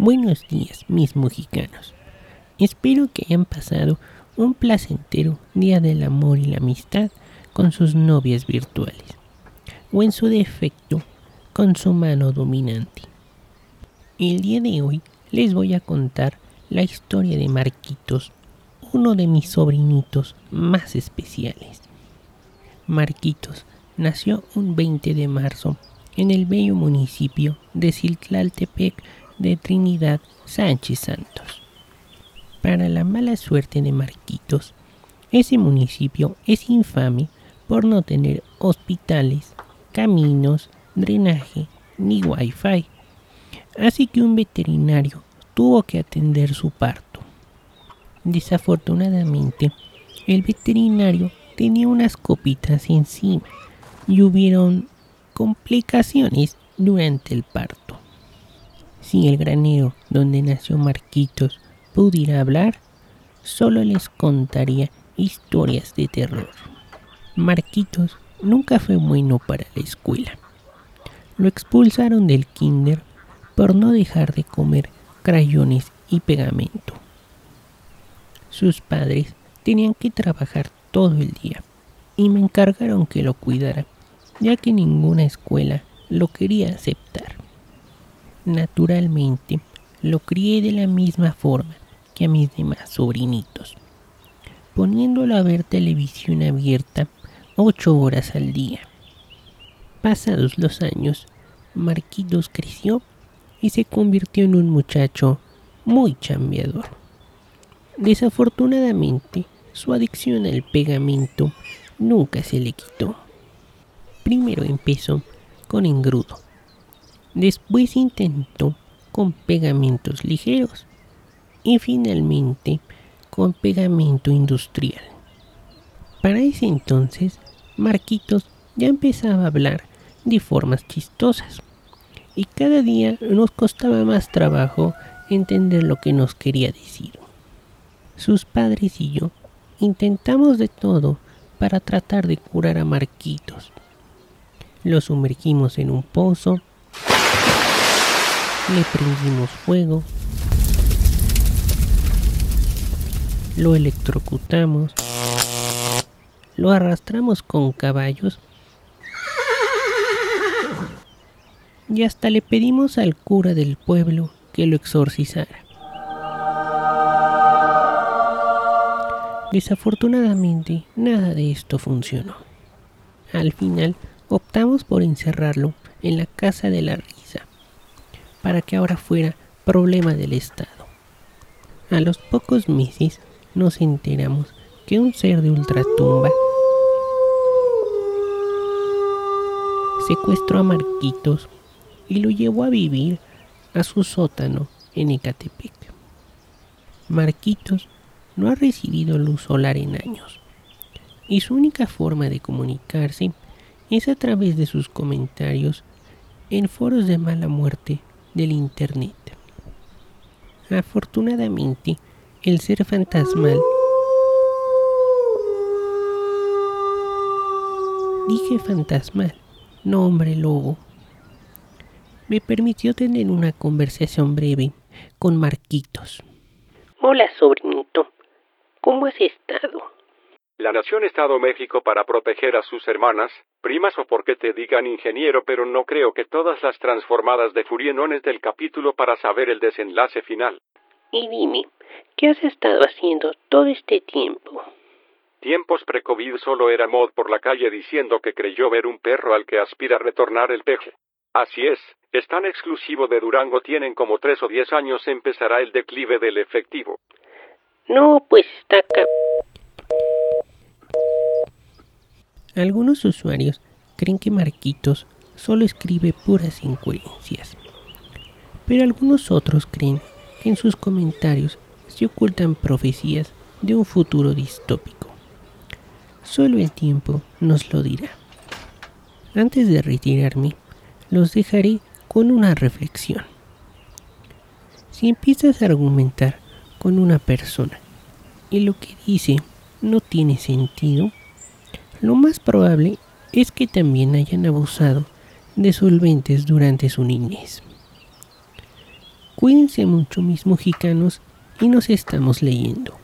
Buenos días, mis mexicanos. Espero que hayan pasado un placentero día del amor y la amistad con sus novias virtuales, o en su defecto, con su mano dominante. El día de hoy les voy a contar la historia de Marquitos, uno de mis sobrinitos más especiales. Marquitos nació un 20 de marzo en el bello municipio de Ciltlaltepec de Trinidad Sánchez Santos. Para la mala suerte de Marquitos, ese municipio es infame por no tener hospitales, caminos, drenaje ni wifi. Así que un veterinario tuvo que atender su parto. Desafortunadamente, el veterinario tenía unas copitas encima y hubieron complicaciones durante el parto. Si el granero donde nació Marquitos pudiera hablar, solo les contaría historias de terror. Marquitos nunca fue bueno para la escuela. Lo expulsaron del kinder por no dejar de comer crayones y pegamento. Sus padres tenían que trabajar todo el día y me encargaron que lo cuidara, ya que ninguna escuela lo quería aceptar. Naturalmente, lo crié de la misma forma que a mis demás sobrinitos, poniéndolo a ver televisión abierta ocho horas al día. Pasados los años, Marquitos creció y se convirtió en un muchacho muy chambeador. Desafortunadamente, su adicción al pegamento nunca se le quitó. Primero empezó con engrudo, después intentó con pegamentos ligeros y finalmente con pegamento industrial. Para ese entonces, Marquitos ya empezaba a hablar de formas chistosas y cada día nos costaba más trabajo entender lo que nos quería decir. Sus padres y yo intentamos de todo para tratar de curar a Marquitos. Lo sumergimos en un pozo, le prendimos fuego, lo electrocutamos, lo arrastramos con caballos y hasta le pedimos al cura del pueblo que lo exorcizara. Desafortunadamente, nada de esto funcionó. Al final, optamos por encerrarlo en la casa de la risa, para que ahora fuera problema del Estado. A los pocos meses nos enteramos que un ser de ultratumba secuestró a Marquitos y lo llevó a vivir a su sótano en Ecatepec. Marquitos no ha recibido luz solar en años y su única forma de comunicarse es a través de sus comentarios en foros de mala muerte del Internet. Afortunadamente, el ser fantasmal dije fantasmal, no hombre lobo, me permitió tener una conversación breve con Marquitos. Hola, sobrinito. ¿Cómo has estado? La nación Estado México para proteger a sus hermanas, primas o porque te digan ingeniero, pero no creo que todas las transformadas de Furienones del capítulo para saber el desenlace final. Y dime, ¿qué has estado haciendo todo este tiempo? Tiempos pre-COVID solo era mod por la calle diciendo que creyó ver un perro al que aspira a retornar el peje. Así es, es tan exclusivo de Durango tienen como tres o diez años empezará el declive del efectivo. No, pues está Algunos usuarios creen que Marquitos solo escribe puras incoherencias, pero algunos otros creen que en sus comentarios se ocultan profecías de un futuro distópico. Solo el tiempo nos lo dirá. Antes de retirarme, los dejaré con una reflexión. Si empiezas a argumentar con una persona y lo que dice no tiene sentido, lo más probable es que también hayan abusado de solventes durante su niñez. Cuídense mucho mis mexicanos y nos estamos leyendo.